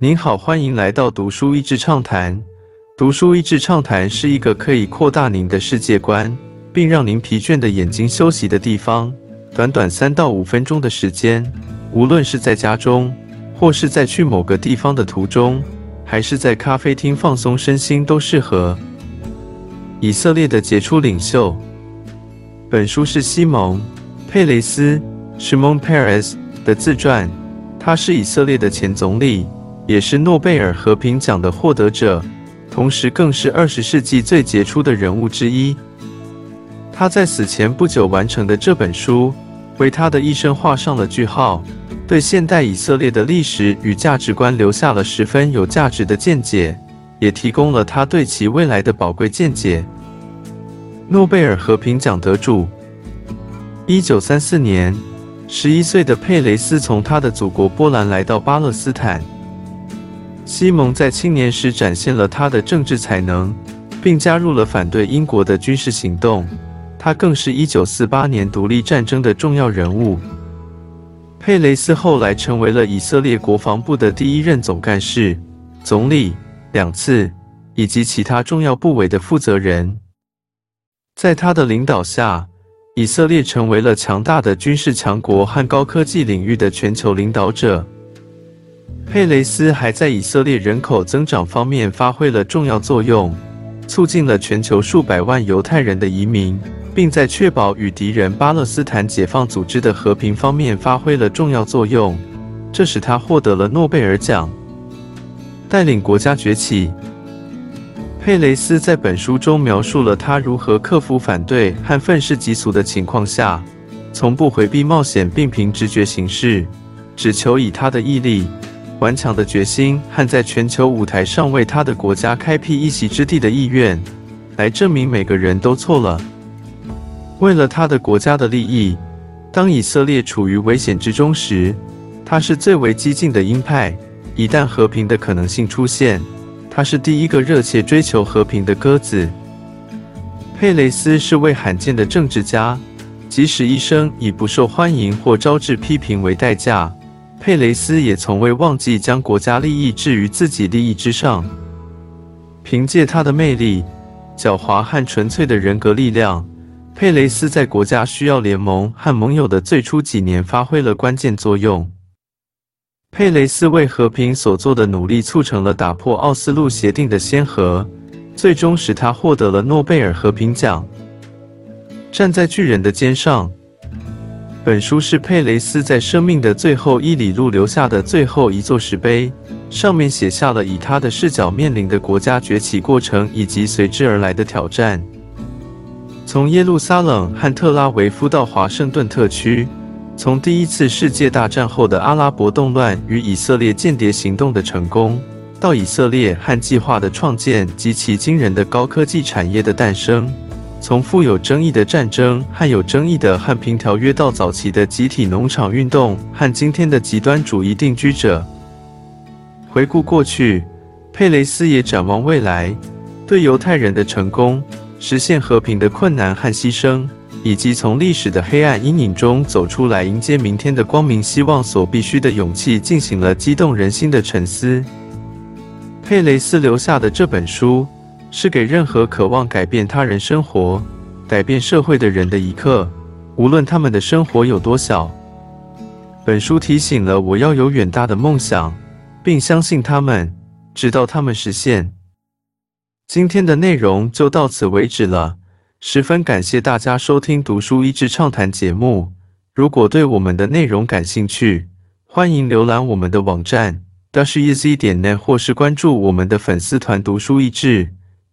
您好，欢迎来到读书益智畅谈。读书益智畅谈是一个可以扩大您的世界观，并让您疲倦的眼睛休息的地方。短短三到五分钟的时间，无论是在家中，或是在去某个地方的途中，还是在咖啡厅放松身心，都适合。以色列的杰出领袖。本书是西蒙·佩雷斯 （Shimon Peres） 的自传。他是以色列的前总理，也是诺贝尔和平奖的获得者。同时，更是二十世纪最杰出的人物之一。他在死前不久完成的这本书，为他的一生画上了句号，对现代以色列的历史与价值观留下了十分有价值的见解，也提供了他对其未来的宝贵见解。诺贝尔和平奖得主，一九三四年，十一岁的佩雷斯从他的祖国波兰来到巴勒斯坦。西蒙在青年时展现了他的政治才能，并加入了反对英国的军事行动。他更是一九四八年独立战争的重要人物。佩雷斯后来成为了以色列国防部的第一任总干事、总理两次，以及其他重要部委的负责人。在他的领导下，以色列成为了强大的军事强国和高科技领域的全球领导者。佩雷斯还在以色列人口增长方面发挥了重要作用，促进了全球数百万犹太人的移民，并在确保与敌人巴勒斯坦解放组织的和平方面发挥了重要作用，这使他获得了诺贝尔奖。带领国家崛起。佩雷斯在本书中描述了他如何克服反对和愤世嫉俗的情况下，从不回避冒险，并凭直觉行事，只求以他的毅力。顽强的决心和在全球舞台上为他的国家开辟一席之地的意愿，来证明每个人都错了。为了他的国家的利益，当以色列处于危险之中时，他是最为激进的鹰派。一旦和平的可能性出现，他是第一个热切追求和平的鸽子。佩雷斯是位罕见的政治家，即使一生以不受欢迎或招致批评为代价。佩雷斯也从未忘记将国家利益置于自己利益之上。凭借他的魅力、狡猾和纯粹的人格力量，佩雷斯在国家需要联盟和盟友的最初几年发挥了关键作用。佩雷斯为和平所做的努力，促成了打破奥斯陆协定的先河，最终使他获得了诺贝尔和平奖。站在巨人的肩上。本书是佩雷斯在生命的最后一里路留下的最后一座石碑，上面写下了以他的视角面临的国家崛起过程以及随之而来的挑战。从耶路撒冷和特拉维夫到华盛顿特区，从第一次世界大战后的阿拉伯动乱与以色列间谍行动的成功，到以色列和计划的创建及其惊人的高科技产业的诞生。从富有争议的战争和有争议的和平条约，到早期的集体农场运动和今天的极端主义定居者，回顾过去，佩雷斯也展望未来，对犹太人的成功、实现和平的困难和牺牲，以及从历史的黑暗阴影中走出来迎接明天的光明希望所必须的勇气，进行了激动人心的沉思。佩雷斯留下的这本书。是给任何渴望改变他人生活、改变社会的人的一课，无论他们的生活有多小。本书提醒了我要有远大的梦想，并相信他们，直到他们实现。今天的内容就到此为止了，十分感谢大家收听《读书益智畅谈》节目。如果对我们的内容感兴趣，欢迎浏览我们的网站 dashiz 点 net，或是关注我们的粉丝团“读书益智”。